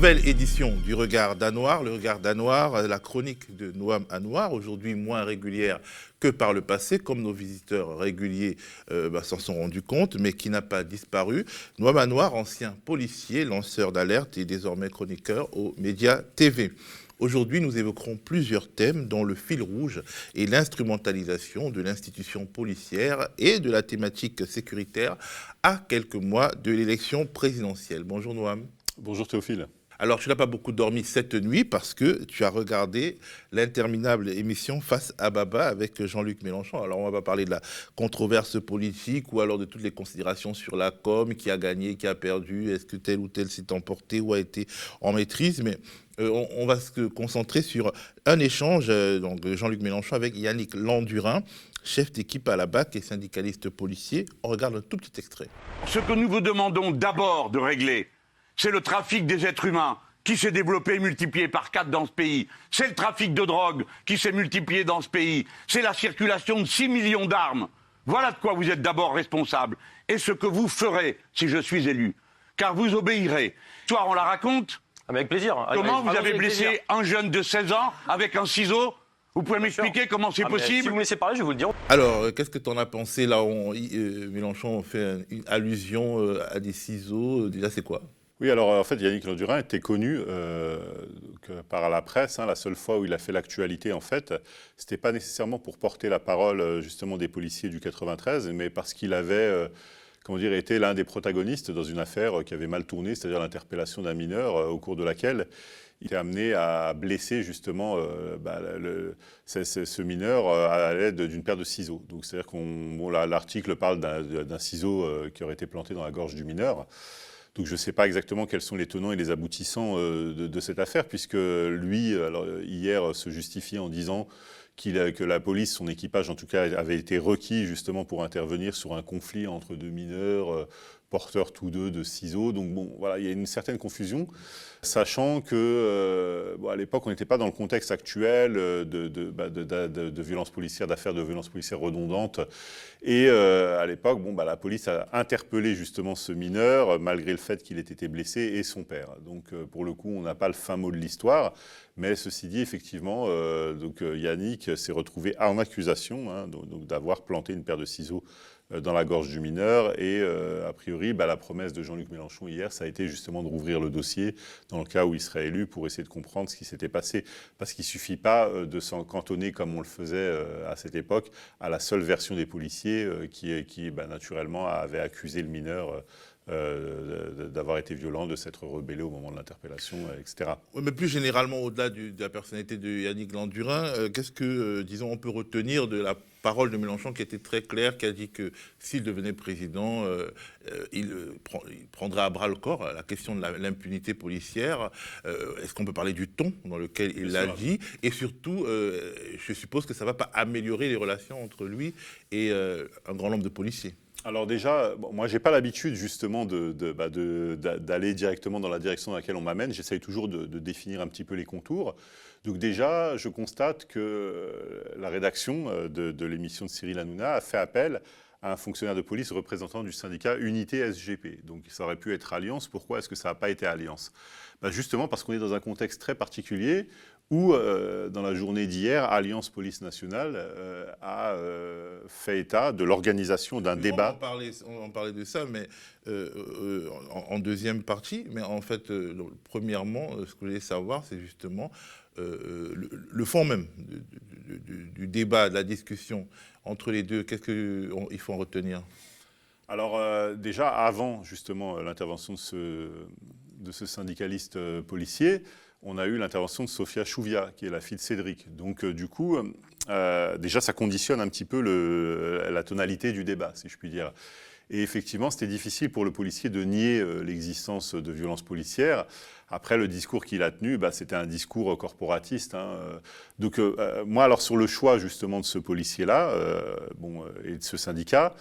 Nouvelle édition du Regard d'Anoir. Le Regard d'Anoir, la chronique de Noam Anouar, aujourd'hui moins régulière que par le passé, comme nos visiteurs réguliers euh, bah, s'en sont rendus compte, mais qui n'a pas disparu. Noam Anouar, ancien policier, lanceur d'alerte et désormais chroniqueur aux médias TV. Aujourd'hui, nous évoquerons plusieurs thèmes dont le fil rouge est l'instrumentalisation de l'institution policière et de la thématique sécuritaire à quelques mois de l'élection présidentielle. Bonjour Noam. Bonjour Théophile. Alors, tu n'as pas beaucoup dormi cette nuit parce que tu as regardé l'interminable émission Face à Baba avec Jean-Luc Mélenchon. Alors, on va pas parler de la controverse politique ou alors de toutes les considérations sur la com, qui a gagné, qui a perdu, est-ce que tel ou tel s'est emporté ou a été en maîtrise, mais euh, on, va se concentrer sur un échange euh, donc Jean-Luc Mélenchon avec Yannick Landurin, chef d'équipe à la BAC et syndicaliste policier. On regarde un tout petit extrait. Ce que nous vous demandons d'abord de régler, c'est le trafic des êtres humains qui s'est développé et multiplié par quatre dans ce pays. C'est le trafic de drogue qui s'est multiplié dans ce pays. C'est la circulation de 6 millions d'armes. Voilà de quoi vous êtes d'abord responsable. Et ce que vous ferez si je suis élu. Car vous obéirez. Soir, on la raconte ah, avec plaisir. Comment vous avez blessé un jeune de 16 ans avec un ciseau vous pouvez m'expliquer comment c'est ah, possible Si vous me laissez parler, je vais vous le dire. Alors, euh, qu'est-ce que tu en as pensé Là, on, euh, Mélenchon fait une allusion euh, à des ciseaux. Déjà, c'est quoi? Oui, alors en fait, Yannick Landurin était connu par la presse. Hein. la seule fois où il a fait l'actualité, en fait, c'était pas nécessairement pour porter la parole justement des policiers du 93, mais parce qu'il avait comment dire, été l'un des protagonistes dans une affaire qui avait mal tourné, c'est-à-dire l'interpellation d'un mineur au cours de laquelle il était amené à blesser justement euh, bah, ce, mineur euh, à l'aide d'une paire de ciseaux. Donc c'est-à-dire qu'on l'article parle d'un ciseau euh, qui aurait été planté dans la gorge du mineur. Donc je ne sais pas exactement quels sont les tenants et les aboutissants de, cette affaire, puisque lui, hier, se justifiait en disant que la police, son équipage en tout cas, avait été requis justement pour intervenir sur un conflit entre deux mineurs, porteurs tous deux de ciseaux. Donc bon, voilà, il y a une certaine confusion, sachant que euh, à l'époque, on n'était pas dans le contexte actuel euh, bah, de, violences policières, d'affaires de violences policières redondantes. Et euh, à l'époque, bon, bah, la police a interpellé justement ce mineur, malgré le fait qu'il ait été blessé, et son père. Donc pour le coup, on n'a pas le fin mot de l'histoire. Mais ceci dit, effectivement, donc, Yannick s'est retrouvé en accusation hein, d'avoir planté une paire de ciseaux dans la gorge du mineur. Et euh, a priori, bah, la promesse de Jean-Luc Mélenchon hier, ça a été justement de rouvrir le dossier dans le cas où il serait élu pour essayer de comprendre ce qui s'était passé. Parce qu'il ne suffit pas euh, de s'en cantonner comme on le faisait à cette époque à la seule version des policiers qui, qui bah, naturellement avait accusé le mineur. D'avoir été violent, de s'être rebellé au moment de l'interpellation, etc. mais plus généralement, au-delà de la personnalité de Yannick Landurin, qu'est-ce que, disons, on peut retenir de la parole de Mélenchon qui était très claire, qui a dit que s'il devenait président, euh, euh, il, prendrait à bras le corps la question de l'impunité policière. Euh, est-ce qu'on peut parler du ton dans lequel il l'a dit? Et surtout, je suppose que ça ne va pas améliorer les relations entre lui et un grand nombre de policiers. Alors déjà, moi, moi, j'ai pas l'habitude justement bah, d'aller directement dans la direction dans laquelle on m'amène. J'essaye toujours de, définir un petit peu les contours. Donc déjà, je constate que euh, la rédaction euh, de, l'émission de Cyril Hanouna a fait appel à un fonctionnaire de police représentant du syndicat Unité SGP. Donc ça aurait pu être Alliance. Pourquoi est-ce que ça n'a pas été Alliance? Bah, Justement parce qu'on est dans un contexte très particulier où, euh, dans la journée d'hier, Alliance Police Nationale a fait état de l'organisation d'un débat. On va, parler, de ça, mais en, deuxième partie. Mais en fait, premièrement, ce que je voulais savoir, c'est justement euh, le, fond même du, débat, de la discussion entre les deux, qu'est-ce qu'il faut en retenir? Alors euh, déjà, avant justement l'intervention de ce, de ce syndicaliste euh, policier, on a eu l'intervention de Sofia Chouvia, qui est la fille de Cédric. Donc du coup, déjà, ça conditionne un petit peu le, la tonalité du débat, si je puis dire. Et effectivement, c'était difficile pour le policier de nier euh, l'existence de violences policières. Après, le discours qu'il a tenu, bah, c'était un discours corporatiste. Hein. Donc, euh, euh, moi, alors sur le choix justement de ce policier-là, et de ce syndicat,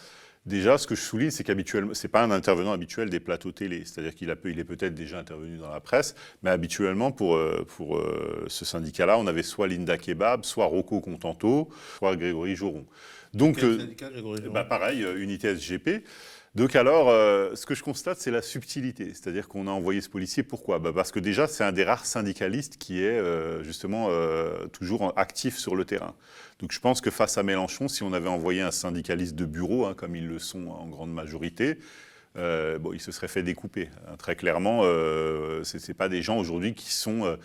Déjà, ce que je souligne, c'est qu'habituellement, c'est pas un intervenant habituel des plateaux télé. C'est-à-dire qu'il il est peut-être déjà intervenu dans la presse, mais habituellement, pour, pour ce syndicat-là, on avait soit Linda Kebab, soit Rocco Contento, soit Grégory Joron. Donc, Quel syndicat, bah, pareil, Unité SGP. Donc alors, ce que je constate, c'est la subtilité. C'est-à-dire qu'on a envoyé ce policier. Pourquoi? Bah, Parce que déjà, c'est un des rares syndicalistes qui est justement toujours actif sur le terrain. Donc je pense que face à Mélenchon, si on avait envoyé un syndicaliste de bureau, hein, comme ils le sont en grande majorité, bon, il se serait fait découper. Hein. Très clairement, ce n'est pas des gens aujourd'hui qui sont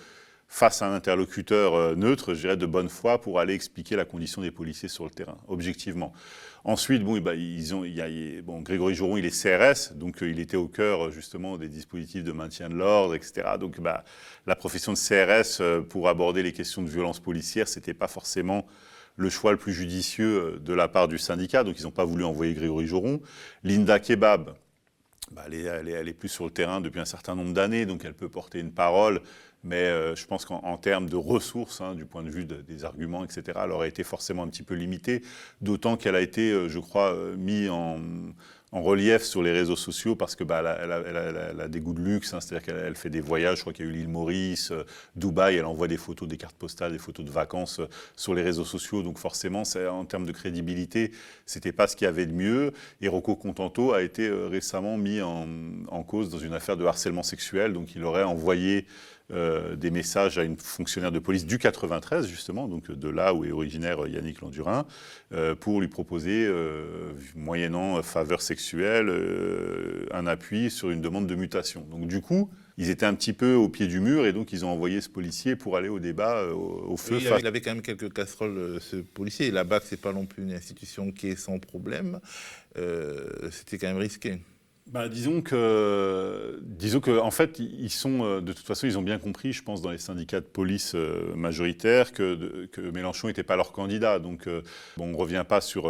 face à un interlocuteur euh, neutre, je dirais de bonne foi, pour aller expliquer la condition des policiers sur le terrain, objectivement. Ensuite, bon, bah, ils ont, il y a, bon, Grégory Joron, il est CRS, donc euh, il était au cœur justement des dispositifs de maintien de l'ordre, etc. Donc bah, la profession de CRS euh, pour aborder les questions de violence policière, c'était pas forcément le choix le plus judicieux de la part du syndicat, donc ils n'ont pas voulu envoyer Grégory Joron. Linda Kebab, bah, elle, elle, est, plus sur le terrain depuis un certain nombre d'années, donc elle peut porter une parole mais euh, je pense qu'en termes de ressources, hein, du point de vue des arguments, etc., elle aurait été forcément un petit peu limitée, d'autant qu'elle a été, euh, je crois, euh, mise en, relief sur les réseaux sociaux parce que bah, elle, a, des goûts de luxe, hein, c'est-à-dire qu'elle fait des voyages, je crois qu'il y a eu l'île Maurice, Dubaï, elle envoie des photos, des cartes postales, des photos de vacances sur les réseaux sociaux, donc forcément, en termes de crédibilité, c'était pas ce qu'il y avait de mieux. Et Rocco Contento a été récemment mis en, cause dans une affaire de harcèlement sexuel, donc il aurait envoyé des messages à une fonctionnaire de police du 93, justement, donc de là où est originaire Yannick Landurin, pour lui proposer, moyennant faveur sexuelle, euh, un appui sur une demande de mutation. Donc du coup, ils étaient un petit peu au pied du mur et donc ils ont envoyé ce policier pour aller au débat euh, au, feu. il, avait, quand même quelques casseroles, euh, ce policier. La BAC, c'est pas non plus une institution qui est sans problème. C'était quand même risqué. Bah, disons que, disons que, en fait, ils sont, euh, de toute façon, ils ont bien compris, je pense, dans les syndicats de police euh, majoritaires, que, Mélenchon n'était pas leur candidat. Donc, euh, bon, on ne revient pas sur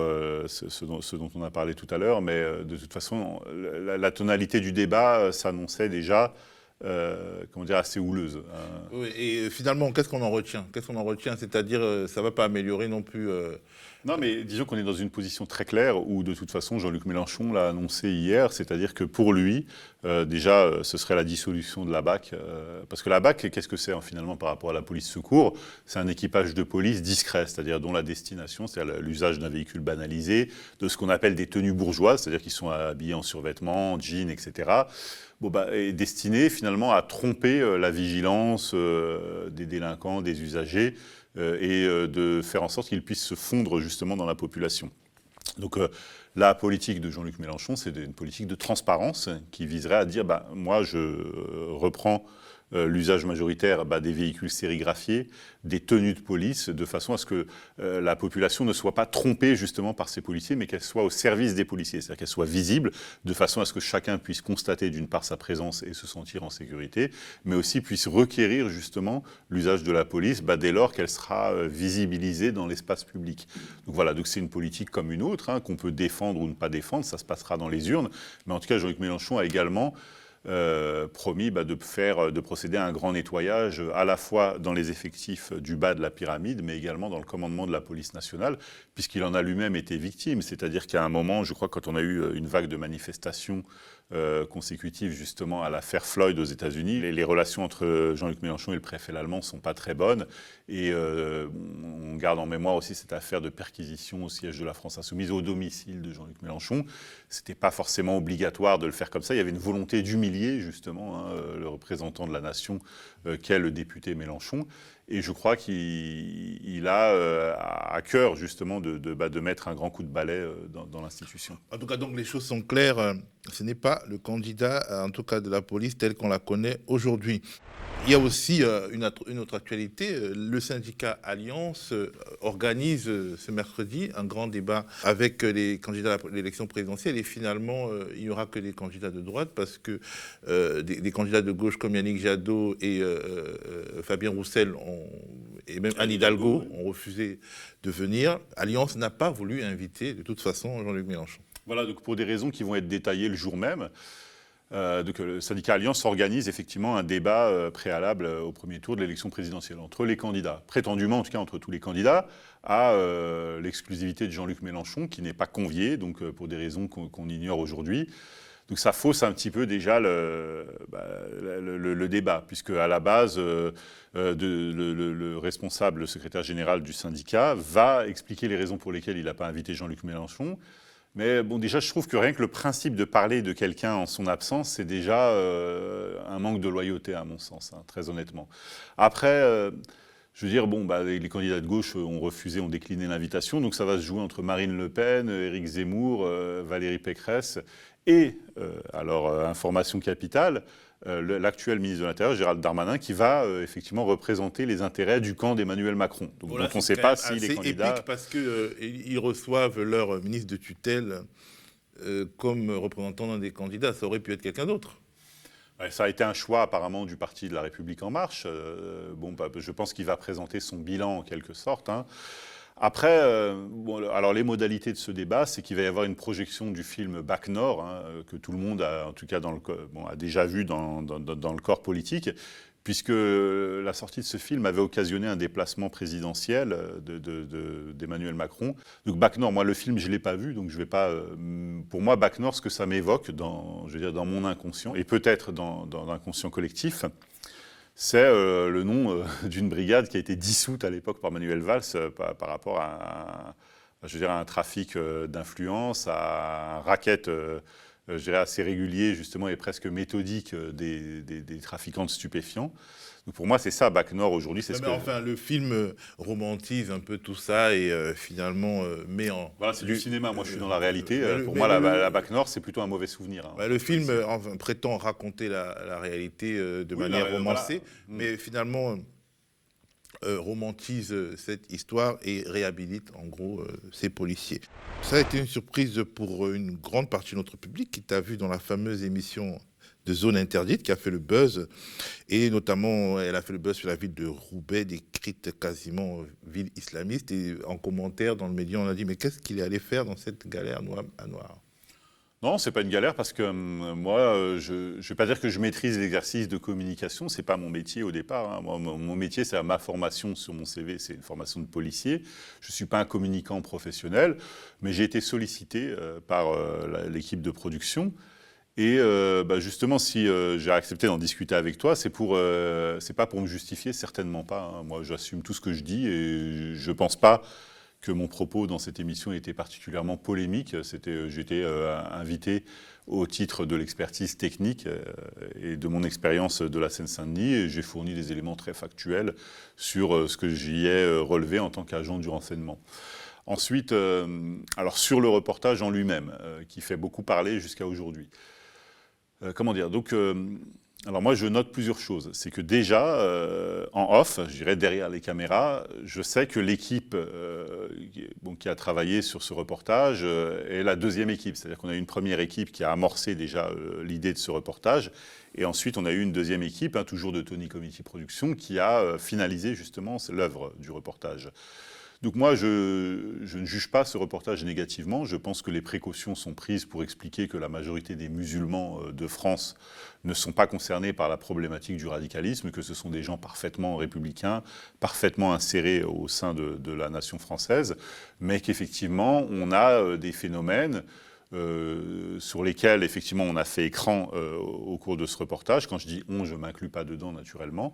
ce, dont, on a parlé tout à l'heure, mais de toute façon, la, tonalité du débat s'annonçait déjà. comment dire, assez houleuse. Hein. et finalement, qu'est-ce qu'on en retient? Qu'est-ce qu'on en retient? C'est-à-dire, ça ne va pas améliorer non plus non, mais disons qu'on est dans une position très claire où, de toute façon, Jean-Luc Mélenchon l'a annoncé hier, c'est-à-dire que pour lui, euh, déjà, euh, ce serait la dissolution de la BAC. Euh, parce que la BAC, qu'est-ce que c'est hein, finalement par rapport à la police secours? C'est un équipage de police discret, c'est-à-dire dont la destination, c'est l'usage d'un véhicule banalisé, de ce qu'on appelle des tenues bourgeoises, c'est-à-dire qu'ils sont habillés en survêtements, jeans, etc. Bon, bah, est destiné finalement à tromper la vigilance des délinquants, des usagers, et euh, de faire en sorte qu'ils puissent se fondre justement dans la population. Donc euh, la politique de Jean-Luc Mélenchon, c'est une politique de transparence qui viserait à dire, bah, moi je reprends euh, l'usage majoritaire bah, des véhicules sérigraphiés, des tenues de police, de façon à ce que euh, la population ne soit pas trompée justement par ces policiers, mais qu'elle soit au service des policiers, c'est-à-dire qu'elle soit visible, de façon à ce que chacun puisse constater d'une part sa présence et se sentir en sécurité, mais aussi puisse requérir justement l'usage de la police bah, dès lors qu'elle sera euh, visibilisée dans l'espace public. Donc voilà, donc c'est une politique comme une autre, hein, qu'on peut défendre ou ne pas défendre, ça se passera dans les urnes, mais en tout cas Jean-Luc Mélenchon a également euh, promis bah, de, faire, de procéder à un grand nettoyage à la fois dans les effectifs du bas de la pyramide, mais également dans le commandement de la police nationale, puisqu'il en a lui-même été victime. C'est-à-dire qu'à un moment, je crois, quand on a eu une vague de manifestations euh, consécutive justement à l'affaire Floyd aux États-Unis. Les, relations entre Jean-Luc Mélenchon et le préfet allemand sont pas très bonnes. Et euh, on garde en mémoire aussi cette affaire de perquisition au siège de la France Insoumise au domicile de Jean-Luc Mélenchon. C'était pas forcément obligatoire de le faire comme ça. Il y avait une volonté d'humilier justement hein, le représentant de la nation qu'est le député Mélenchon. Et je crois qu'il a euh, à cœur justement bah, de, mettre un grand coup de balai euh, dans, l'institution. En tout cas, donc les choses sont claires. Euh, ce n'est pas le candidat, en tout cas de la police, tel qu'on la connaît aujourd'hui. Il y a aussi une, autre actualité. Le syndicat Alliance organise ce mercredi un grand débat avec les candidats à l'élection présidentielle. Et finalement, il n'y aura que des candidats de droite parce que des, candidats de gauche comme Yannick Jadot et Fabien Roussel ont et même Anne Hidalgo ont refusé de venir. Alliance n'a pas voulu inviter de toute façon Jean-Luc Mélenchon. Voilà, donc pour des raisons qui vont être détaillées le jour même. Euh, donc le syndicat Alliance organise effectivement un débat euh, préalable au premier tour de l'élection présidentielle entre les candidats, prétendument en tout cas entre tous les candidats, à euh, l'exclusivité de Jean-Luc Mélenchon qui n'est pas convié, donc pour des raisons qu'on ignore aujourd'hui. Donc ça fausse un petit peu déjà le, bah, débat, puisque à la base, euh, euh, le, responsable, le secrétaire général du syndicat, va expliquer les raisons pour lesquelles il n'a pas invité Jean-Luc Mélenchon. Mais bon, déjà, je trouve que rien que le principe de parler de quelqu'un en son absence, c'est déjà euh, un manque de loyauté, à mon sens, hein, très honnêtement. Après, je veux dire, bon, bah, les candidats de gauche ont refusé, ont décliné l'invitation, donc ça va se jouer entre Marine Le Pen, Éric Zemmour, Valérie Pécresse et, alors, information capitale, euh, l'actuel ministre de l'Intérieur, Gérald Darmanin, qui va euh, effectivement représenter les intérêts du camp d'Emmanuel Macron. Donc, on ne sait pas si les candidats... épique parce qu'ils euh, reçoivent leur ministre de tutelle comme représentant d'un des candidats. Ça aurait pu être quelqu'un d'autre. Ça a été un choix apparemment du parti de la République en marche. bon, bah, je pense qu'il va présenter son bilan en quelque sorte. Hein. Après, euh, alors les modalités de ce débat, c'est qu'il va y avoir une projection du film Bac Nord, hein, que tout le monde a, en tout cas, a déjà vu dans, le corps politique, puisque la sortie de ce film avait occasionné un déplacement présidentiel d'Emmanuel Macron. Donc Bac Nord, moi le film je l'ai pas vu, donc je vais pas. Euh, pour moi, Bac Nord, ce que ça m'évoque dans, dans mon inconscient et peut-être dans, l'inconscient collectif, c'est euh, le nom euh, d'une brigade qui a été dissoute à l'époque par Manuel Valls euh, par, rapport à, un trafic d'influence, à un racket je dirais, assez régulier justement et presque méthodique des, des trafiquants de stupéfiants pour moi, c'est ça, Bac Nord aujourd'hui. C'est mais enfin, le film euh, romantise un peu tout ça et euh, finalement euh, met en. Voilà, c'est du cinéma. Moi, je suis dans la réalité. pour moi, la, Bac Nord, c'est plutôt un mauvais souvenir. Hein. Bah, le film prétend raconter la, réalité de manière romancée, mm. mais finalement. Romantise cette histoire et réhabilite en gros ces policiers. Ça a été une surprise pour une grande partie de notre public qui t'a vu dans la fameuse émission de zone interdite qui a fait le buzz. Et notamment, elle a fait le buzz sur la ville de Roubaix, décrite quasiment ville islamiste. Et en commentaire dans le média, on a dit Mais qu'est-ce qu'il est allé faire dans cette galère noire à noir? Non, c'est pas une galère parce que hum, moi, euh, je ne vais pas dire que je maîtrise l'exercice de communication, c'est pas mon métier au départ. Hein. mon, métier, c'est ma formation sur mon CV, c'est une formation de policier. Je suis pas un communicant professionnel, mais j'ai été sollicité euh, par euh, l'équipe de production et euh, bah, justement, si euh, j'ai accepté d'en discuter avec toi, c'est pour, euh, c'est pas pour me justifier, certainement pas. Hein. Moi, j'assume tout ce que je dis et je pense pas que mon propos dans cette émission était particulièrement polémique. C'était, j'étais invité au titre de l'expertise technique et de mon expérience de la Seine-Saint-Denis et j'ai fourni des éléments très factuels sur ce que j'y ai relevé en tant qu'agent du renseignement. Ensuite, alors sur le reportage en lui-même, qui fait beaucoup parler jusqu'à aujourd'hui. Euh, comment dire? Donc, euh, alors moi, je note plusieurs choses. C'est que déjà, euh, en off, je dirais derrière les caméras, je sais que l'équipe qui a travaillé sur ce reportage est la deuxième équipe. C'est-à-dire qu'on a une première équipe qui a amorcé déjà l'idée de ce reportage. Et ensuite, on a eu une deuxième équipe, hein, toujours de Tony Committee Production, qui a finalisé justement l'œuvre du reportage. Donc moi, je, ne juge pas ce reportage négativement. Je pense que les précautions sont prises pour expliquer que la majorité des musulmans euh, de France ne sont pas concernés par la problématique du radicalisme, que ce sont des gens parfaitement républicains, parfaitement insérés au sein de, la nation française, mais qu'effectivement, on a euh, des phénomènes euh, sur lesquels effectivement on a fait écran au cours de ce reportage. Quand je dis on, je ne m'inclus pas dedans naturellement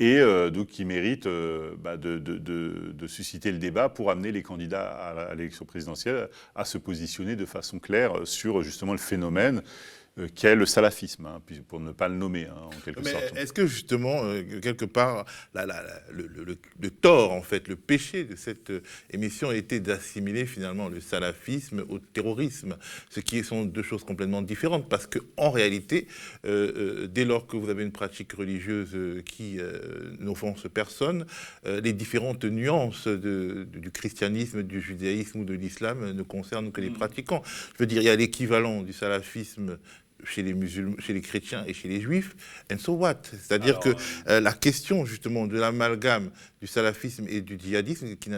et euh, donc qui mérite euh, bah, de, susciter le débat pour amener les candidats à l'élection présidentielle à se positionner de façon claire sur justement le phénomène. euh, qu'est le salafisme, hein, pour ne pas le nommer hein, en quelque Mais sorte. Est-ce que justement, euh, quelque part, le, tort, en fait, le péché de cette euh, émission était d'assimiler finalement le salafisme au terrorisme, ce qui sont deux choses complètement différentes, parce que en réalité, dès lors que vous avez une pratique religieuse qui n'offense personne, les différentes nuances du christianisme, du judaïsme ou de l'islam ne concernent que les hmm. pratiquants. Je veux dire, il y a l'équivalent du salafisme chez les musulmans, chez les chrétiens et chez les juifs, and so what? C'est-à-dire que euh, la question justement de l'amalgame du salafisme et du djihadisme qui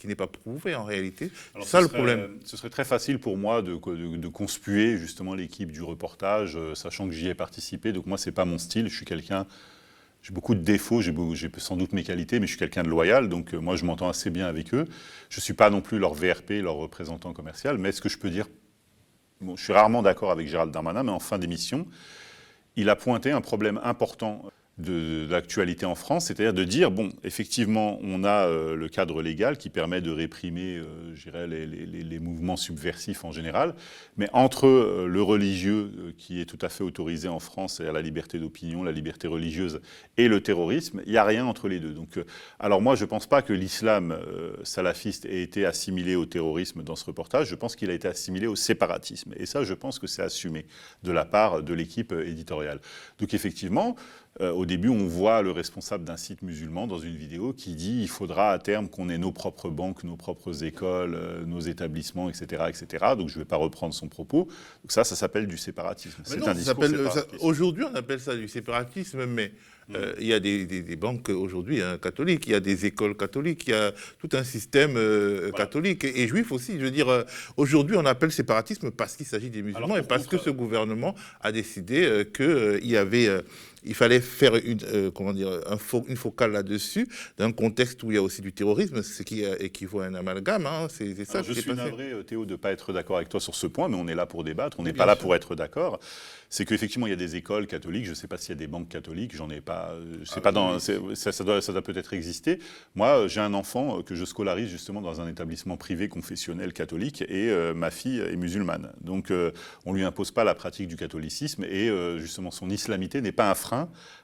qui n'est pas prouvé en réalité. C'est ça le problème. Ce serait très facile pour moi de, de, conspuer justement l'équipe du reportage, euh, sachant que j'y ai participé. Donc moi, c'est pas mon style. Je suis quelqu'un, j'ai beaucoup de défauts, j'ai sans doute mes qualités, mais je suis quelqu'un de loyal. Donc euh, moi, je m'entends assez bien avec eux. Je suis pas non plus leur VRP, leur représentant commercial. Mais ce que je peux dire je suis rarement d'accord avec Gérald Darmanin, mais en fin d'émission, il a pointé un problème important de, l'actualité en France, c'est-à-dire de dire, bon, effectivement, on a euh, le cadre légal qui permet de réprimer, euh, je dirais, les, mouvements subversifs en général, mais entre euh, le religieux, qui est tout à fait autorisé en France, à la liberté d'opinion, la liberté religieuse, et le terrorisme, il n'y a rien entre les deux. Donc, alors moi, je ne pense pas que l'islam salafiste ait été assimilé au terrorisme dans ce reportage, je pense qu'il a été assimilé au séparatisme. Et ça, je pense que c'est assumé de la part de l'équipe éditoriale. Donc effectivement, euh, au début, on voit le responsable d'un site musulman dans une vidéo qui dit il faudra à terme qu'on ait nos propres banques, nos propres écoles, euh, nos établissements, etc., etc. Donc je ne vais pas reprendre son propos. Donc ça, ça s'appelle du séparatisme. C'est un discours Aujourd'hui, on appelle ça du séparatisme, mais mm. euh, il y a des, banques aujourd'hui hein, catholiques, il y a des écoles catholiques, il y a tout un système catholique et, juif aussi. Je veux dire, aujourd'hui, on appelle séparatisme parce qu'il s'agit des musulmans et parce que ce gouvernement a décidé qu'il y avait il fallait faire une, euh, comment dire, un une focale là-dessus, dans un contexte où il y a aussi du terrorisme, ce qui équivaut à un amalgame. Hein, c'est ça. je suis navré, euh, Théo, de ne pas être d'accord avec toi sur ce point, mais on est là pour débattre, on n'est pas là pour être d'accord. C'est qu'effectivement, il y a des écoles catholiques, je ne sais pas s'il y a des banques catholiques, j'en ai pas, euh, je sais ah pas dans, ça, doit, ça doit peut-être exister. Moi, j'ai un enfant que je scolarise justement dans un établissement privé confessionnel catholique et ma fille est musulmane. Donc, on ne lui impose pas la pratique du catholicisme et justement son islamité n'est pas un frein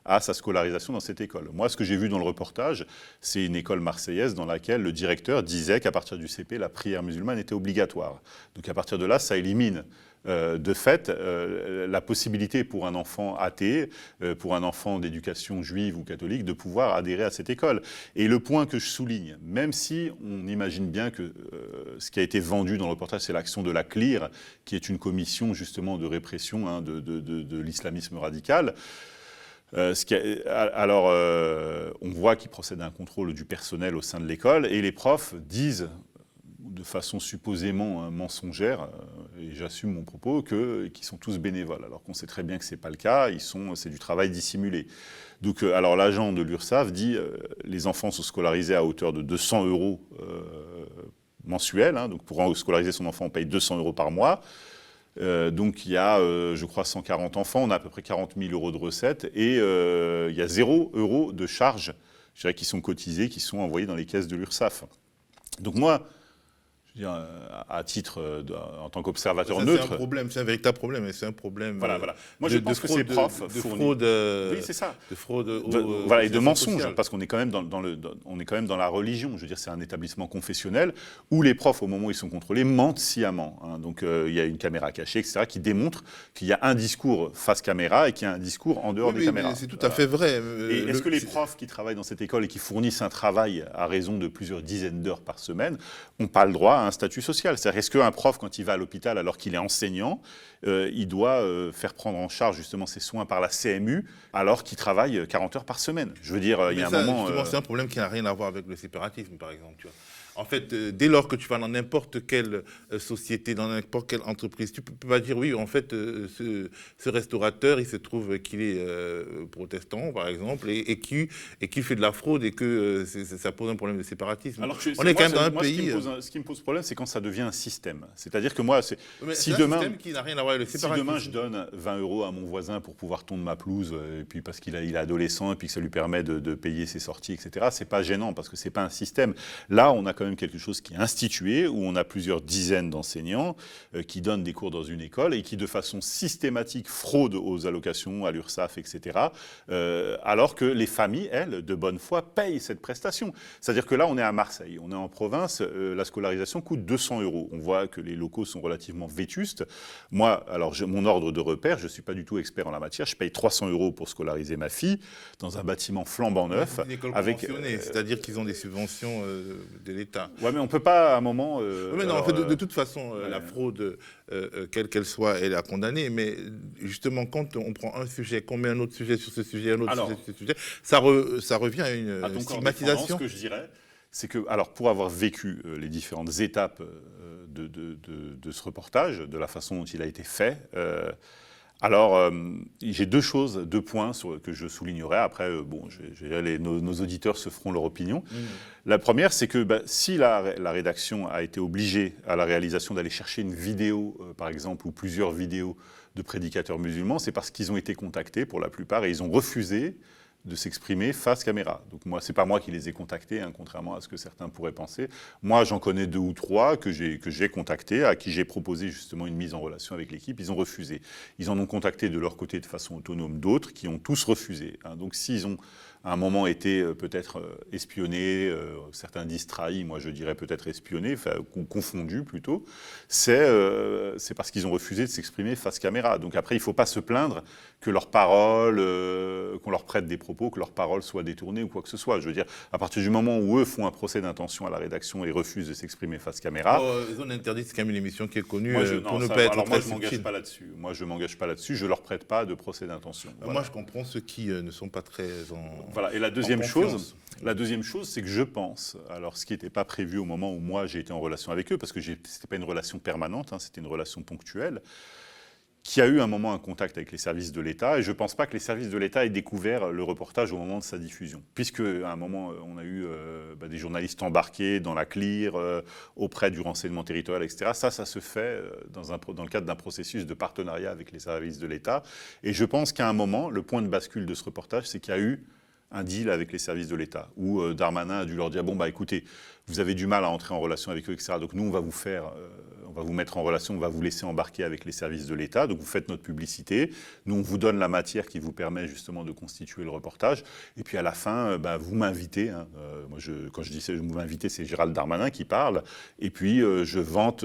à sa scolarisation dans cette école. Moi, ce que j'ai vu dans le reportage, c'est une école marseillaise dans laquelle le directeur disait qu'à partir du CP, la prière musulmane était obligatoire. Donc à partir de là, ça élimine euh, de fait euh, la possibilité pour un enfant athée, euh, pour un enfant d'éducation juive ou catholique, de pouvoir adhérer à cette école. Et le point que je souligne, même si on imagine bien que ce qui a été vendu dans le reportage, c'est l'action de la CLIR, qui est une commission justement de répression hein, de l'islamisme radical, euh, alors, euh, on voit qu'il procède à un contrôle du personnel au sein de l'école et les profs disent de façon supposément hein, mensongère, euh, et j'assume mon propos, qu'ils sont tous bénévoles, alors qu'on sait très bien que ce n'est pas le cas, c'est du travail dissimulé. Donc, alors l'agent de l'URSSAF dit les enfants sont scolarisés à hauteur de 200 euros mensuels, hein, donc pour scolariser son enfant, on paye 200 euros par mois. Euh, donc il y a, euh, je crois, 140 enfants, on a à peu près 40 000 euros de recettes et euh, il y a 0 euros de charges qui sont cotisées, qui sont envoyées dans les caisses de l'URSSAF. Donc moi, euh, à titre euh, en tant qu'observateur neutre. C'est un problème, c'est un véritable problème, et c'est un problème. Voilà, voilà. Moi, je pense que ces profs de, fraude, euh, oui, c'est ça, de fraude, voilà, et de mensonges, parce qu'on est quand même dans, le, on est quand même dans la religion. Je veux dire, c'est un établissement confessionnel où les profs, au moment où ils sont contrôlés, mentent sciemment. Hein. Donc, il y a une caméra cachée, etc., qui démontre qu'il y a un discours face caméra et qu'il y a un discours en dehors des caméras. C'est tout à fait vrai. Est-ce que les profs qui travaillent dans cette école et qui fournissent un travail à raison de plusieurs dizaines d'heures par semaine n'ont pas le droit à un statut social C'est-à-dire, est-ce qu'un prof, quand il va à l'hôpital alors qu'il est enseignant, euh, il doit euh, faire prendre en charge justement ses soins par la CMU alors qu'il travaille 40 heures par semaine? Je veux dire, il y a un moment. C'est un problème qui n'a rien à voir avec le séparatisme, par exemple. Tu vois. En fait, euh, dès lors que tu vas dans n'importe quelle euh, société, dans n'importe quelle entreprise, tu peux pas dire oui, en fait, euh, ce, restaurateur, il se trouve qu'il est protestant, par exemple, et, qui et qui fait de la fraude et que ça pose un problème de séparatisme. Alors On est, quand même dans un pays. Ce qui, me pose, problème, c'est quand ça devient un système. C'est-à-dire que moi, c'est si demain, qui n'a rien à voir avec le. Si demain je donne 20 euros à mon voisin pour pouvoir tondre ma pelouse, et puis parce qu'il il est adolescent et puis que ça lui permet de, de payer ses sorties, etc. C'est pas gênant parce que c'est pas un système. Là, on a quand même quelque chose qui est institué, où on a plusieurs dizaines d'enseignants euh, qui donnent des cours dans une école et qui, de façon systématique, fraudent aux allocations, à l'URSSAF, etc., euh, alors que les familles, elles, de bonne foi, payent cette prestation. C'est-à-dire que là, on est à Marseille, on est en province, euh, la scolarisation coûte 200 euros. On voit que les locaux sont relativement vétustes. Moi, alors, mon ordre de repère, je ne suis pas du tout expert en la matière, je paye 300 euros pour scolariser ma fille dans un bâtiment flambant neuf. Une école avec, c'est-à-dire qu'ils ont des subventions de l'État. Ouais, mais on peut pas à un moment. Euh, mais non, en fait, de, toute façon, euh, la fraude, euh, quelle qu'elle soit, elle est à condamner. Mais justement, quand on prend un sujet, qu'on met un autre sujet sur ce sujet, un autre sujet sur ce sujet, ça, ça revient à une stigmatisation. Ce que je dirais, c'est que, alors, pour avoir vécu les différentes étapes de, de, de, ce reportage, de la façon dont il a été fait. Alors, euh, j'ai deux choses, deux points sur, que je soulignerai. Après, euh, bon, nos, auditeurs se feront leur opinion. Mmh. La première, c'est que bah, si la, rédaction a été obligée à la réalisation d'aller chercher une vidéo, euh, par exemple, ou plusieurs vidéos de prédicateurs musulmans, c'est parce qu'ils ont été contactés pour la plupart et ils ont refusé de s'exprimer face caméra. Donc moi, c'est pas moi qui les ai contactés, hein, contrairement à ce que certains pourraient penser. Moi, j'en connais deux ou trois que j'ai que j'ai contactés, à qui j'ai proposé justement une mise en relation avec l'équipe. Ils ont refusé. Ils en ont contacté de leur côté de façon autonome d'autres qui ont tous refusé. Hein. Donc s'ils ont à un moment été euh, peut-être euh, espionnés, euh, certains disent trahis, moi je dirais peut-être espionnés, ou confondus plutôt, c'est parce qu'ils ont refusé de s'exprimer face caméra. Donc après, il ne faut pas se plaindre que leurs paroles, qu'on leur prête des propos, que leurs paroles soient détournées ou quoi que ce soit. Je veux dire, à partir du moment où eux font un procès d'intention à la rédaction et refusent de s'exprimer face caméra. Oh, ils ont interdit, c'est quand même une émission qui est connue moi, je, pour ne pas être alors moi, je m'engage pas là-dessus. Moi, je m'engage pas là-dessus. Je leur prête pas de procès d'intention. Moi, je comprends ceux qui ne sont pas très en voilà. Et la deuxième chose, la deuxième chose, c'est que je pense, alors ce qui n'était pas prévu au moment où moi j'ai été en relation avec eux, parce que ce n'était pas une relation permanente, hein, c'était une relation ponctuelle, qui a eu un moment un contact avec les services de l'État, et je ne pense pas que les services de l'État aient découvert le reportage au moment de sa diffusion, puisque à un moment on a eu euh, bah, des journalistes embarqués dans la CLIR, euh, auprès du renseignement territorial, etc. Ça, ça se fait euh, dans, un, dans le cadre d'un processus de partenariat avec les services de l'État, et je pense qu'à un moment, le point de bascule de ce reportage, c'est qu'il y a eu un deal avec les services de l'État, où euh, Darmanin a dû leur dire bon bah écoutez, vous avez du mal à entrer en relation avec eux, etc. Donc nous on va vous faire, euh, on va vous mettre en relation, on va vous laisser embarquer avec les services de l'État. Donc vous faites notre publicité, nous on vous donne la matière qui vous permet justement de constituer le reportage. Et puis à la fin, euh, bah, vous m'invitez. Hein. moi je, quand je dis vous m'invitez, c'est Gérald Darmanin qui parle. Et puis je vante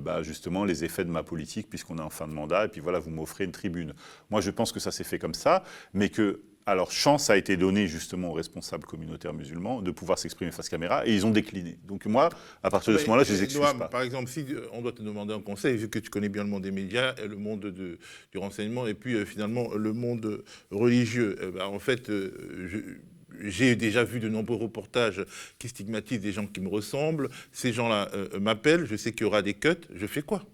bah, justement les effets de ma politique puisqu'on est en fin de mandat. Et puis voilà, vous m'offrez une tribune. Moi je pense que ça s'est fait comme ça, mais que alors, chance a été donnée justement aux responsables communautaires musulmans de pouvoir s'exprimer face caméra et ils ont décliné. Donc, moi, à partir de ce moment-là, je les excuse pas. Par exemple, si euh, on doit te demander un conseil, vu que tu connais bien le monde des médias, le monde de, du renseignement et puis euh, finalement le monde religieux, eh ben, en fait, euh, j'ai déjà vu de nombreux reportages qui stigmatisent des gens qui me ressemblent. Ces gens-là m'appellent, je sais qu'il y aura des cuts, je fais quoi?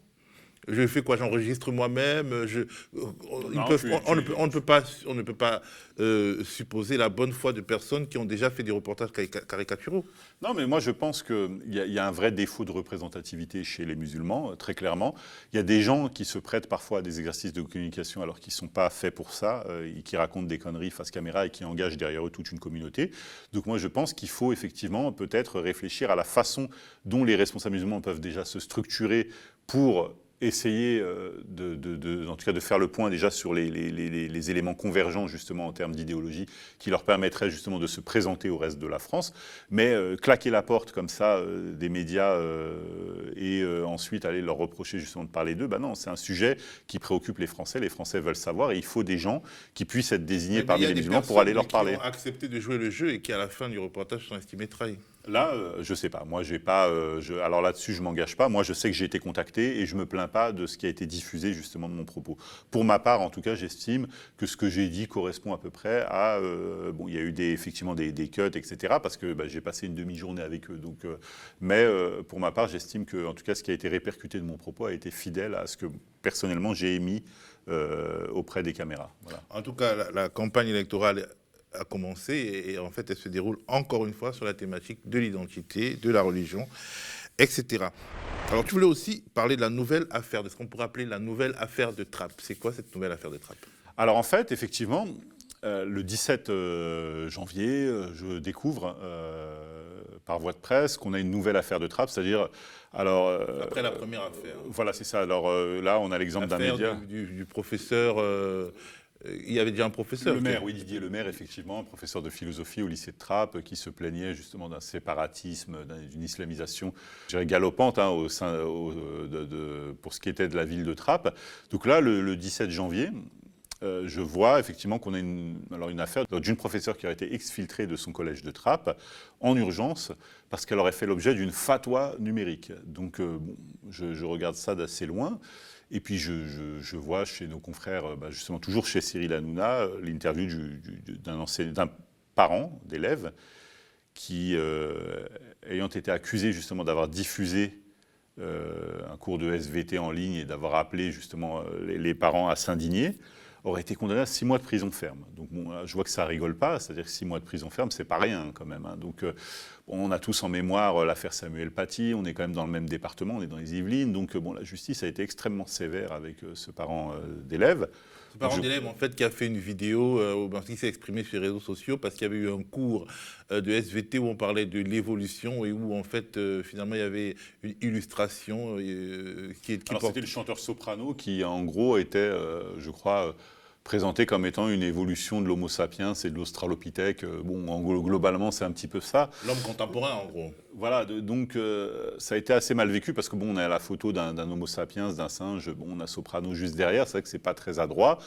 Je fais quoi? J'enregistre moi-même. Je... on, ne peut, pas, on ne peut pas euh, supposer la bonne foi de personnes qui ont déjà fait des reportages caricaturaux. Non, mais moi je pense qu'il y, y, a un vrai défaut de représentativité chez les musulmans, euh, très clairement. Il y a des gens qui se prêtent parfois à des exercices de communication alors qu'ils ne sont pas faits pour ça, euh, et qui racontent des conneries face caméra et qui engagent derrière eux toute une communauté. Donc moi je pense qu'il faut effectivement peut-être réfléchir à la façon dont les responsables musulmans peuvent déjà se structurer pour essayer euh, de, en tout cas de faire le point déjà sur les, les, éléments convergents justement en termes d'idéologie qui leur permettraient justement de se présenter au reste de la France, mais euh, claquer la porte comme ça euh, des médias et ensuite aller leur reprocher justement de parler d'eux, ben non, c'est un sujet qui préoccupe les Français, les Français veulent savoir et il faut des gens qui puissent être désignés parmi les musulmans pour aller leur parler. Qui ont accepté de jouer le jeu et qui à la fin du reportage sont estimés trahis. Là, euh, je sais pas. Moi, j'ai pas. Euh, alors là-dessus, je m'engage pas. Moi, je sais que j'ai été contacté et je me plains pas de ce qui a été diffusé justement de mon propos. Pour ma part, en tout cas, j'estime que ce que j'ai dit correspond à peu près à. Euh, bon, il y a eu des, effectivement des, cuts, etc. Parce que bah, j'ai passé une demi-journée avec eux. Donc, mais pour ma part, j'estime que, en tout cas, ce qui a été répercuté de mon propos a été fidèle à ce que personnellement j'ai émis auprès des caméras. En tout cas, la campagne électorale a commencé et, en fait elle se déroule encore une fois sur la thématique de l'identité, de la religion, etc. Alors tu voulais aussi parler de la nouvelle affaire, de ce qu'on pourrait appeler la nouvelle affaire de Trappe. C'est quoi cette nouvelle affaire de Trappe Alors en fait, effectivement, euh, le 17 euh, janvier, euh, je découvre par voie de presse qu'on a une nouvelle affaire de Trappe, c'est-à-dire alors après la première affaire. Voilà, c'est ça. Alors là, on a l'exemple d'un média du, du, professeur il y avait déjà un professeur. Le maire, oui, Didier Le Maire, effectivement, un professeur de philosophie au lycée de Trappes, qui se plaignait justement d'un séparatisme, d'une islamisation, je dirais, galopante hein, au sein, de, pour ce qui était de la ville de Trappes. Donc là, le, 17 janvier, euh, je vois effectivement qu'on a une, alors une affaire d'une professeure qui a été exfiltrée de son collège de Trappes en urgence parce qu'elle aurait fait l'objet d'une fatwa numérique. Donc euh, bon, je, je, regarde ça d'assez loin. Et puis je, vois chez nos confrères, euh, bah, justement toujours chez Cyril Hanouna, euh, l'interview d'un parent d'élève qui, euh, ayant été accusé justement d'avoir diffusé un cours de SVT en ligne et d'avoir appelé justement les parents à s'indigner, aurait été condamné à six mois de prison ferme. Donc bon, je vois que ça rigole pas, c'est-à-dire six mois de prison ferme, c'est pas rien quand même. Hein. Donc euh, on a tous en mémoire euh, l'affaire Samuel Paty, on est quand même dans le même département, on est dans les Yvelines, donc euh, bon, la justice a été extrêmement sévère avec ce parent d'élève. Parent d'élève, en fait, qui a fait une vidéo, euh, qui s'est exprimé sur les réseaux sociaux parce qu'il y avait eu un cours euh, de SVT où on parlait de l'évolution et où, en fait, euh, finalement, il y avait une illustration qui est. Alors, c'était le chanteur soprano qui, en gros, était, je crois, présenté comme étant une évolution de l'Homo sapiens et de l'Australopithèque. Bon, en, globalement, c'est un petit peu ça. L'homme contemporain, en gros. Voilà, donc ça a été assez mal vécu parce que bon, on a la photo d'un Homo sapiens, d'un singe, bon, on a Soprano juste derrière, c'est vrai que c'est pas très adroit.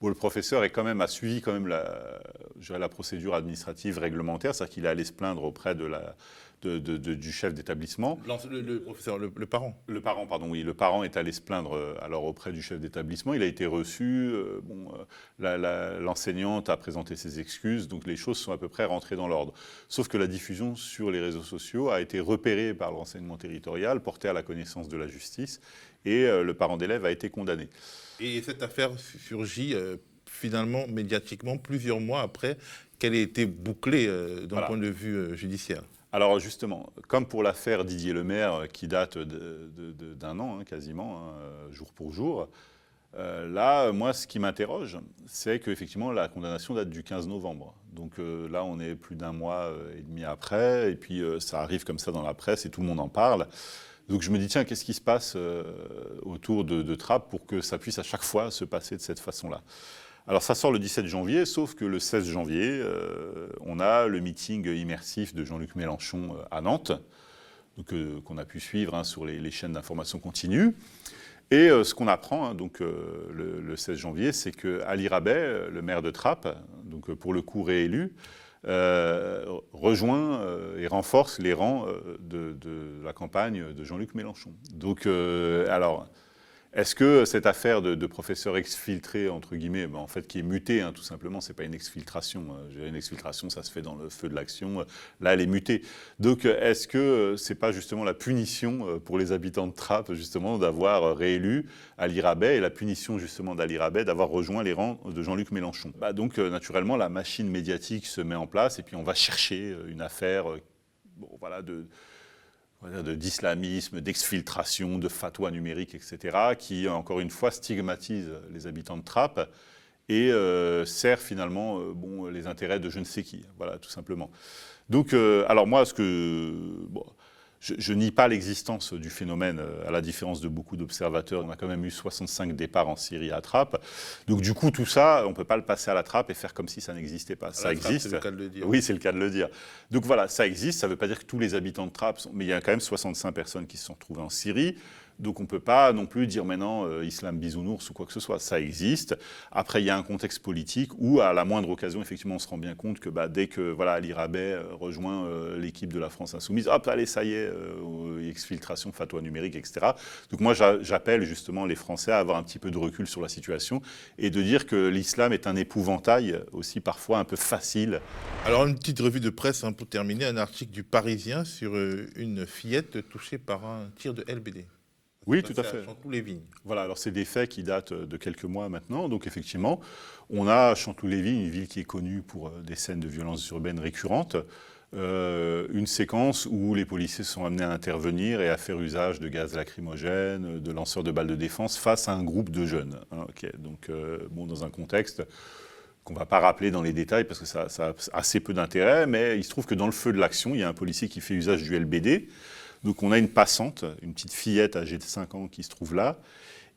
Bon, le professeur est quand même, a suivi quand même la, la procédure administrative réglementaire, c'est-à-dire qu'il est allé se plaindre auprès de la, du chef d'établissement. Le, professeur, le, parent Le parent, pardon, oui. Le parent est allé se plaindre euh, alors auprès du chef d'établissement. Il a été reçu. Euh, bon, euh, l'enseignante a présenté ses excuses. Donc les choses sont à peu près rentrées dans l'ordre. Sauf que la diffusion sur les réseaux sociaux a été repérée par le renseignement territorial, portée à la connaissance de la justice. Et le parent d'élève a été condamné. Et cette affaire surgit finalement médiatiquement plusieurs mois après qu'elle ait été bouclée d'un point de vue judiciaire. Alors justement, comme pour l'affaire Didier Lemaire, euh, qui date d'un an hein, quasiment, hein, euh, jour pour jour, euh, là, moi, ce qui m'interroge, c'est qu'effectivement, la condamnation date du 15 novembre. Donc là, on est plus d'un mois et demi après, et puis ça arrive comme ça dans la presse et tout le monde en parle. Donc je me dis, tiens, qu'est-ce qui se passe autour de, de Trappes pour que ça puisse à chaque fois se passer de cette façon-là? Alors ça sort le 17 janvier, sauf que le 16 janvier, euh, on a le meeting immersif de Jean-Luc Mélenchon euh, à Nantes, euh, qu'on a pu suivre hein, sur les, chaînes d'information continue. Et ce qu'on apprend hein, donc, le, 16 janvier, c'est que Ali Rabet, le maire de Trappes, donc, pour le coup réélu, rejoint et renforce les rangs de, de la campagne de Jean-Luc Mélenchon. Donc, alors, est-ce que cette affaire de, professeur exfiltré, entre guillemets, ben, en fait, qui est mutée, hein, tout simplement, c'est pas une exfiltration. Hein. Une exfiltration, ça se fait dans le feu de l'action. Là, elle est mutée. Donc, est-ce que c'est pas justement la punition euh, pour les habitants de Trappes, justement, d'avoir réélu Ali Rabet et la punition, justement, d'Ali Rabet d'avoir rejoint les rangs de Jean-Luc Mélenchon? Bah, Donc, euh, naturellement, la machine médiatique se met en place et puis on va chercher euh, une affaire, voilà, de d'islamisme, d'exfiltration, de fatwa numérique, etc., qui, encore une fois, stigmatise les habitants de Trappes et euh, sert finalement euh, bon, les intérêts de je ne sais qui, voilà, tout simplement. Donc, euh, alors moi, ce que... Bon, je, nie pas l'existence du phénomène, euh, à la différence de beaucoup d'observateurs. On a quand même eu 65 départs en Syrie à trappe. Donc du coup, tout ça, on ne peut pas le passer à la trappe et faire comme si ça n'existait pas. ça existe. C'est le cas de le dire. Oui, c'est le cas de le dire. Donc voilà, ça existe. Ça ne veut pas dire que tous les habitants de Trappes sont... Mais il y a quand même 65 personnes qui se sont retrouvées en Syrie. Donc on ne peut pas non plus dire maintenant euh, islam bisounours ou quoi que ce soit. Ça existe. Après, il y a un contexte politique où, à la moindre occasion, effectivement, on se rend bien compte que bah, dès que voilà, Ali Rabet euh, rejoint euh, l'équipe de la France insoumise, hop, allez, ça y est, exfiltration, fatwa numérique, etc. Donc moi, j'appelle justement les Français à avoir un petit peu de recul sur la situation et de dire que l'islam est un épouvantail aussi parfois un peu facile. Alors une petite revue de presse hein, pour terminer, un article du Parisien sur une fillette touchée par un tir de LBD. Oui, tout à fait. Chanteloup-les-Vignes. Voilà, alors c'est des faits qui datent de quelques mois maintenant. Donc effectivement, on a Chanteloup-les-Vignes, une ville qui est connue pour euh, des scènes de violences urbaines récurrentes. Euh, une séquence où les policiers sont amenés à intervenir et à faire usage de gaz lacrymogène, de lanceurs de balles de défense face à un groupe de jeunes. Hein, donc, euh, bon, dans un contexte qu'on ne va pas rappeler dans les détails parce que ça, ça a assez peu d'intérêt, mais il se trouve que dans le feu de l'action, il y a un policier qui fait usage du LBD. Donc on a une passante, une petite fillette âgée de 5 ans qui se trouve là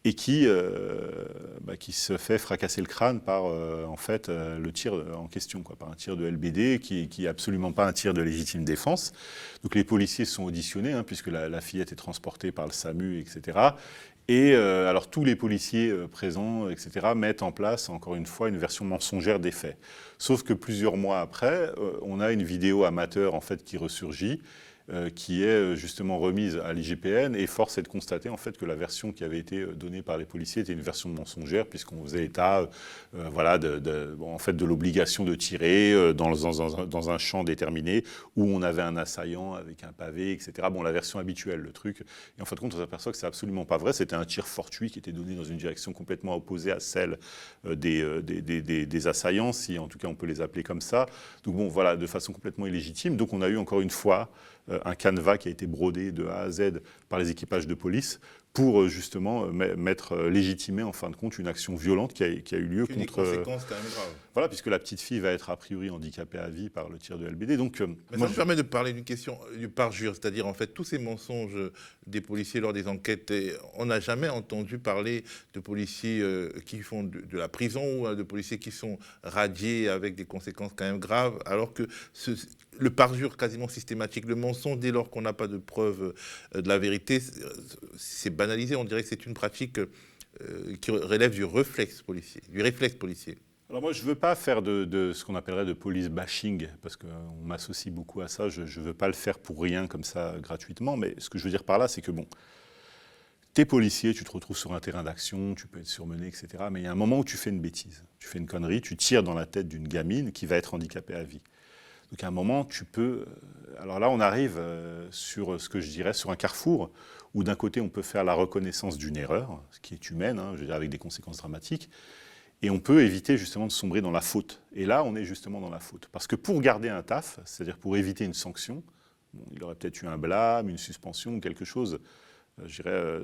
et qui, euh, bah, qui se fait fracasser le crâne par euh, en fait euh, le tir en question, quoi, par un tir de LBD qui, qui est absolument pas un tir de légitime défense. Donc les policiers sont auditionnés hein, puisque la, fillette est transportée par le SAMU, etc. Et alors tous les policiers présents, etc., mettent en place encore une fois une version mensongère des faits. Sauf que plusieurs mois après, on a une vidéo amateur en fait qui ressurgit euh, qui est euh, justement remise à l'IGPN et force est de constater en fait que la version qui avait été euh, donnée par les policiers était une version mensongère puisqu'on faisait état voilà, de, en fait, de l'obligation de tirer dans, dans, un champ déterminé où on avait un assaillant avec un pavé, etc. Bon, la version habituelle, le truc. Et en fin de compte, on s'aperçoit que c'est absolument pas vrai. C'était un tir fortuit qui était donné dans une direction complètement opposée à celle des, des, des, des, assaillants, si en tout cas on peut les appeler comme ça. Donc bon, voilà, de façon complètement illégitime. Donc on a eu encore une fois un canevas qui a été brodé de A à Z par les équipages de police pour justement mettre légitimer en fin de compte une action violente qui a, eu lieu contre. Une conséquence quand même grave. Voilà, puisque la petite fille va être a priori handicapée à vie par le tir de LBD. Donc, Mais ça me permet de parler d'une question du parjure, c'est-à-dire en fait tous ces mensonges des policiers lors des enquêtes. on n'a jamais entendu parler de policiers qui font de, de, la prison ou de policiers qui sont radiés avec des conséquences quand même graves, alors que ce, le parjure quasiment systématique, le mensonge dès lors qu'on n'a pas de preuve euh, de la vérité, c'est banalisé. On dirait que c'est une pratique euh, qui relève du réflexe policier, du réflexe policier. Alors moi, je ne veux pas faire de, ce qu'on appellerait de police bashing, parce qu'on m'associe beaucoup à ça. Je ne veux pas le faire pour rien comme ça gratuitement. Mais ce que je veux dire par là, c'est que bon, tu es policier, tu te retrouves sur un terrain d'action, tu peux être surmené, etc. Mais il y a un moment où tu fais une bêtise, tu fais une connerie, tu tires dans la tête d'une gamine qui va être handicapée à vie. Donc à un moment, tu peux... Euh, alors là, on arrive euh, sur ce que je dirais, sur un carrefour, où d'un côté, on peut faire la reconnaissance d'une erreur, ce qui est humaine, hein, je veux dire, avec des conséquences dramatiques, et on peut éviter justement de sombrer dans la faute. Et là, on est justement dans la faute. Parce que pour garder un taf, c'est-à-dire pour éviter une sanction, il aurait peut-être eu un blâme, une suspension, quelque chose, euh, je dirais,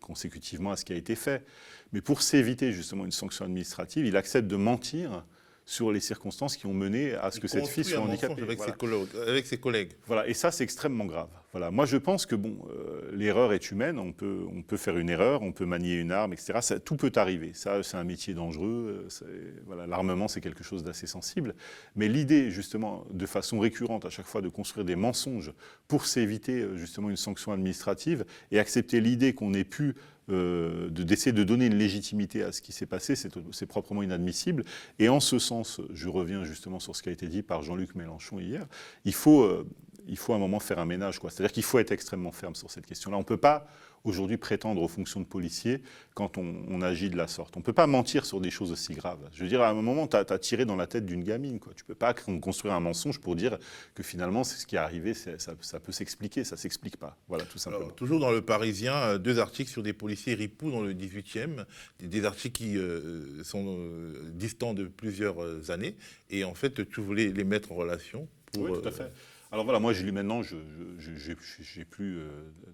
consécutivement à ce qui a été fait. Mais pour s'éviter justement une sanction administrative, il accepte de mentir sur les circonstances qui ont mené à ce que cette fille soit handicapée. Avec, ses collègues, avec, ses collègues, Voilà, et ça, c'est extrêmement grave. Voilà. Moi, je pense que bon, euh, l'erreur est humaine, on peut, on peut faire une erreur, on peut manier une arme, etc. Ça, tout peut arriver. Ça, c'est un métier dangereux. Euh, voilà, L'armement, c'est quelque chose d'assez sensible. Mais l'idée, justement, de façon récurrente, à chaque fois, de construire des mensonges pour s'éviter, euh, justement, une sanction administrative et accepter l'idée qu'on ait pu euh, d'essayer de, donner une légitimité à ce qui s'est passé, c'est proprement inadmissible. Et en ce sens, je reviens justement sur ce qui a été dit par Jean-Luc Mélenchon hier, il faut, euh, il faut à un moment faire un ménage. C'est-à-dire qu'il faut être extrêmement ferme sur cette question-là. On ne peut pas aujourd'hui prétendre aux fonctions de policier quand on, agit de la sorte. On ne peut pas mentir sur des choses aussi graves. Je veux dire, à un moment, tu as, tiré dans la tête d'une gamine. Quoi. Tu ne peux pas construire un mensonge pour dire que finalement, c'est ce qui est arrivé, ça, ça, peut s'expliquer. Ça ne s'explique pas. Voilà, tout simplement. toujours dans le Parisien, euh, deux articles sur des policiers ripoux dans le 18e, des, articles qui euh, sont euh, distants de plusieurs années. Et en fait, tu voulais les mettre en relation. Pour, oui, tout à fait. Alors voilà, moi, je maintenant, je n'ai plus euh,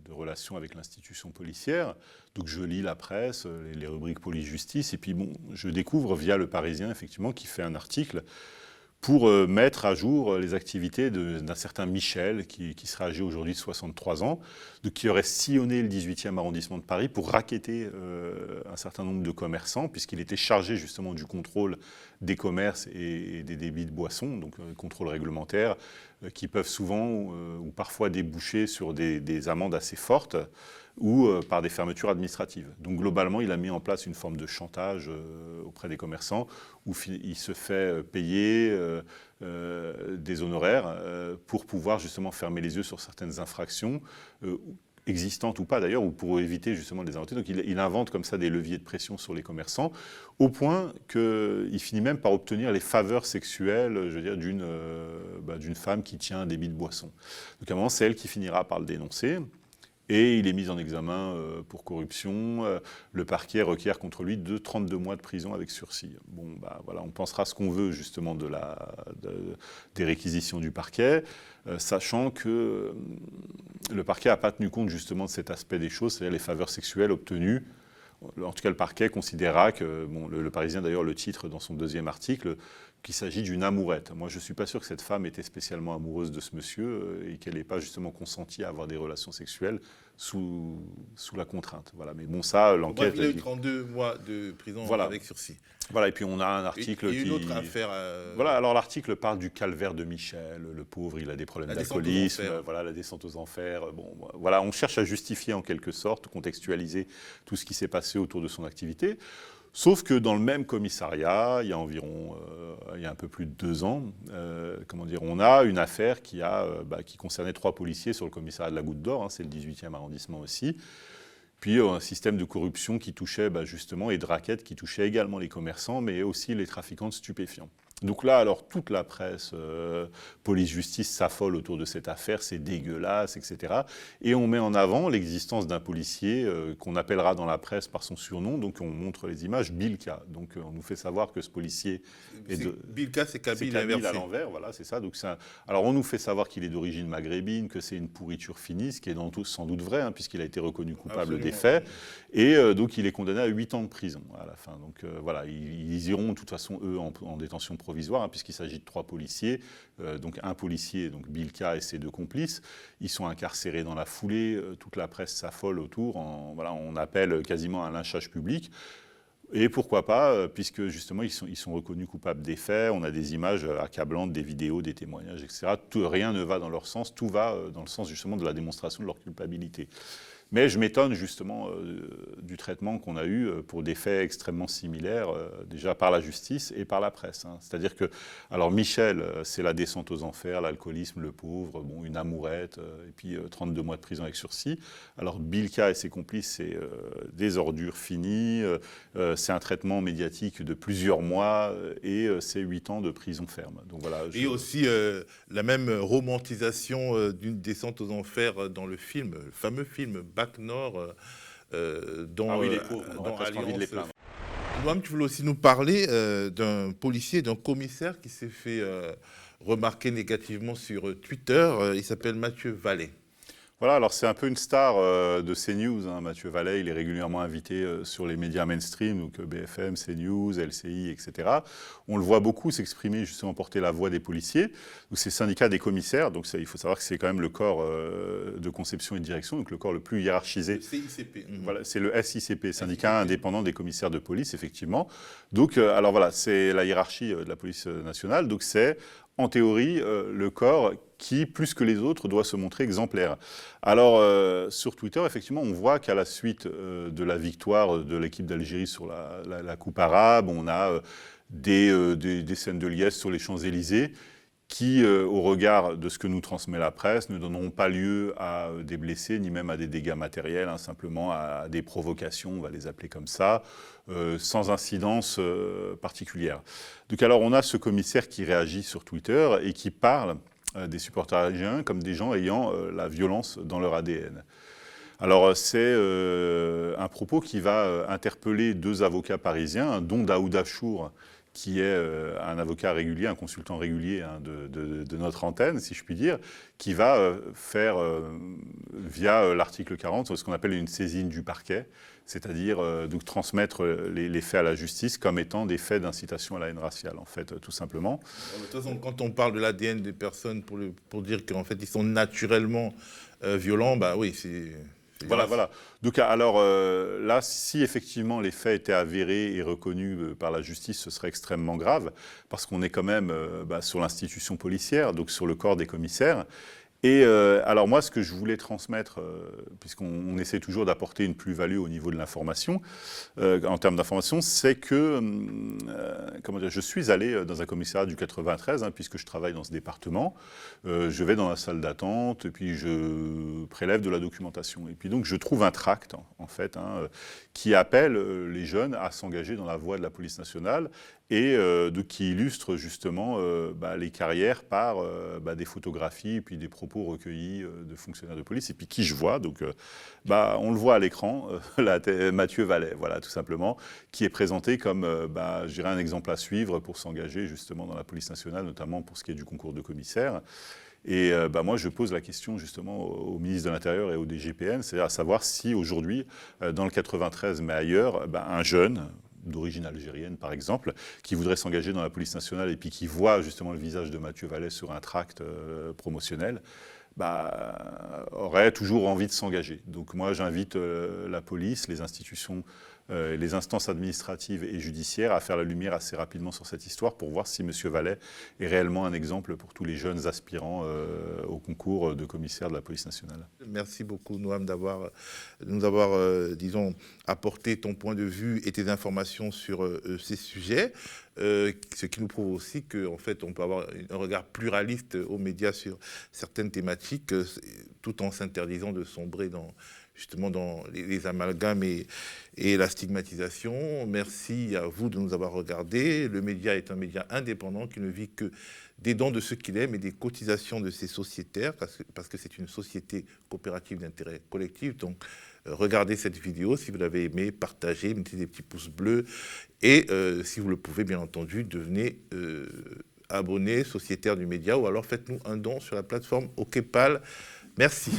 de relation avec l'institution policière, donc je lis la presse, euh, les, les rubriques police-justice, et puis bon, je découvre via Le Parisien, effectivement, qui fait un article pour euh, mettre à jour euh, les activités d'un certain Michel, qui, serait âgé aujourd'hui de 63 ans, qui aurait sillonné le 18e arrondissement de Paris pour raqueter euh, un certain nombre de commerçants, puisqu'il était chargé justement du contrôle des commerces et, des débits de boissons, donc contrôle réglementaire, qui peuvent souvent ou parfois déboucher sur des amendes assez fortes ou euh, par des fermetures administratives. Donc globalement, il a mis en place une forme de chantage euh, auprès des commerçants où il se fait euh, payer des honoraires pour pouvoir justement fermer les yeux sur certaines infractions existantes ou pas d'ailleurs, ou pour éviter justement de les inventer. Donc il, invente comme ça des leviers de pression sur les commerçants, au point qu'il finit même par obtenir les faveurs sexuelles, je veux dire, d'une bah, femme qui tient un débit de boisson. Donc à un moment, c'est elle qui finira par le dénoncer. Et il est mis en examen euh, pour corruption. Euh, le parquet requiert contre lui de 32 mois de prison avec sursis. Bon, bah, voilà, on pensera ce qu'on veut justement de la, des réquisitions du parquet, euh, sachant que le parquet n'a pas tenu compte justement de cet aspect des choses, c'est-à-dire les faveurs sexuelles obtenues. En tout cas, le parquet considéra que, bon, le, le Parisien d'ailleurs le titre dans son deuxième article, qu'il s'agit d'une amourette. Moi, je ne suis pas sûr que cette femme était spécialement amoureuse de ce monsieur euh, et qu'elle n'ait pas justement consenti à avoir des relations sexuelles sous, sous la contrainte. Voilà. Mais bon, ça, l'enquête. Il a eu 32 mois de prison avec sursis. Voilà, et puis on a un article et, une autre affaire. Euh, voilà, alors l'article parle du calvaire de Michel, le pauvre, il a des problèmes d'alcoolisme, voilà, la descente aux enfers. Bon, voilà, on cherche à justifier en quelque sorte, contextualiser tout ce qui s'est passé autour de son activité. Sauf que dans le même commissariat, il y a environ, euh, il y a un peu plus de deux ans, euh, comment dire, on a une affaire euh, bah, qui concernait trois policiers sur le commissariat de la Goutte d'Or, hein, c'est le 18e arrondissement aussi. Puis un système de corruption qui touchait bah, justement, et de raquettes qui touchait également les commerçants, mais aussi les trafiquants de stupéfiants. Donc là, alors toute la presse, euh, police-justice s'affole autour de cette affaire, c'est dégueulasse, etc. Et on met en avant l'existence d'un policier euh, qu'on appellera dans la presse par son surnom, donc on montre les images, Bilka. Donc euh, on nous fait savoir que ce policier est, de... Bilka, c'est Kabyle, à l'envers, voilà, c'est ça. Donc Alors on nous fait savoir qu'il est d'origine maghrébine, que c'est une pourriture finie, ce qui est dans tout, sans doute vrai, hein, puisqu'il a été reconnu coupable des faits. Et donc il est condamné à 8 ans de prison à la fin. Donc voilà, ils, iront de toute façon, eux, en, en détention provisoire Hein, puisqu'il s'agit de trois policiers, euh, donc un policier, donc Bilka et ses deux complices. Ils sont incarcérés dans la foulée, euh, toute la presse s'affole autour, voilà, on appelle quasiment un lynchage public. Et pourquoi pas, euh, puisque justement ils sont, ils sont, reconnus coupables des faits, on a des images accablantes, des vidéos, des témoignages, etc. Tout, rien ne va dans leur sens, tout va dans le sens justement de la démonstration de leur culpabilité. Mais je m'étonne justement euh, du traitement qu'on a eu euh, pour des faits extrêmement similaires, euh, déjà par la justice et par la presse. Hein. C'est-à-dire que, alors Michel, c'est la descente aux enfers, l'alcoolisme, le pauvre, bon, une amourette, et puis 32 mois de prison avec sursis. Alors Bilka et ses complices, c'est des ordures finies, c'est un traitement médiatique de plusieurs mois et c'est 8 ans de prison ferme. Donc voilà. Et aussi la même romantisation d'une descente aux enfers dans le film, le fameux film Nord euh, euh, dont, ah oui, les pauvres, on tu voulais aussi nous parler euh, d'un policier, d'un commissaire qui s'est fait remarquer négativement sur Twitter. il s'appelle Mathieu Vallée. Voilà, alors c'est un peu une star euh, de CNews, hein, Mathieu Vallet, il est régulièrement invité euh, sur les médias mainstream, donc euh, BFM, CNews, LCI, etc. On le voit beaucoup s'exprimer, justement porter la voix des policiers. Donc c'est le syndicat des commissaires, donc il faut savoir que c'est quand même le corps de conception et de direction, donc le corps le plus hiérarchisé. Le CICP. Mhm. Voilà, c'est le SICP, syndicat indépendant des commissaires de police, effectivement. Donc alors voilà, c'est la hiérarchie de la police nationale, donc c'est en théorie, euh, le corps qui, plus que les autres, doit se montrer exemplaire. Alors, euh, sur Twitter, effectivement, on voit qu'à la suite euh, de la victoire de l'équipe d'Algérie sur la, Coupe arabe, on a des, des, scènes de liesse sur les Champs-Élysées qui, au regard de ce que nous transmet la presse, ne donneront pas lieu à des blessés, ni même à des dégâts matériels, hein, simplement à des provocations, on va les appeler comme ça, euh, sans incidence euh, particulière. Donc alors on a ce commissaire qui réagit sur Twitter et qui parle euh, des supporters algériens comme des gens ayant la violence dans leur ADN. Alors c'est un propos qui va interpeller deux avocats parisiens, dont Daoud Achour, qui est un avocat régulier, un consultant régulier hein, de, notre antenne, si je puis dire, qui va faire, via l'article 40, ce qu'on appelle une saisine du parquet, c'est-à-dire euh, transmettre euh, les, faits à la justice comme étant des faits d'incitation à la haine raciale, en fait, tout simplement. De toute façon, quand on parle de l'ADN des personnes pour, dire qu'en fait ils sont naturellement euh, violents, bah oui, c'est. Voilà, voilà. Donc, alors là, si effectivement les faits étaient avérés et reconnus par la justice, ce serait extrêmement grave, parce qu'on est quand même bah, sur l'institution policière, donc sur le corps des commissaires. Et euh, alors moi, ce que je voulais transmettre, euh, puisqu'on essaie toujours d'apporter une plus-value au niveau de l'information, euh, en termes d'information, c'est que dire, je suis allé dans un commissariat du 93, hein, puisque je travaille dans ce département. je vais dans la salle d'attente, et puis je prélève de la documentation. Et puis donc je trouve un tract, en, fait, hein, qui appelle les jeunes à s'engager dans la voie de la police nationale et euh, de, qui illustre justement euh, bah, les carrières par euh, bah, des photographies et puis des propos recueillis de fonctionnaires de police et puis qui je vois donc bah, on le voit à l'écran Mathieu Vallet voilà tout simplement qui est présenté comme bah, je dirais un exemple à suivre pour s'engager justement dans la police nationale notamment pour ce qui est du concours de commissaire et bah, moi, je pose la question justement au, ministre de l'Intérieur et au DGPN, c'est-à-dire à savoir si aujourd'hui, dans le 93, mais ailleurs, un jeune, d'origine algérienne, par exemple, qui voudrait s'engager dans la police nationale et puis qui voit justement le visage de Mathieu Vallée sur un tract euh, promotionnel, bah, aurait toujours envie de s'engager. Donc moi, j'invite euh, la police, les institutions euh, les instances administratives et judiciaires à faire la lumière assez rapidement sur cette histoire pour voir si M. Vallet est réellement un exemple pour tous les jeunes aspirants euh, au concours de commissaire de la police nationale. Merci beaucoup, Noam, d'avoir, nous avoir, euh, disons, apporté ton point de vue et tes informations sur ces sujets. ce qui nous prouve aussi qu'en fait, on peut avoir un regard pluraliste aux médias sur certaines thématiques, tout en s'interdisant de sombrer dans justement dans les, amalgames et, la stigmatisation. Merci à vous de nous avoir regardés. Le média est un média indépendant qui ne vit que des dons de ceux qu'il aime et des cotisations de ses sociétaires, parce que c'est une société coopérative d'intérêt collectif. Donc, euh, regardez cette vidéo si vous l'avez aimée, partagez, mettez des petits pouces bleus. Et euh, si vous le pouvez, bien entendu, devenez euh, abonné, sociétaire du média, ou alors faites-nous un don sur la plateforme OKPAL. Merci.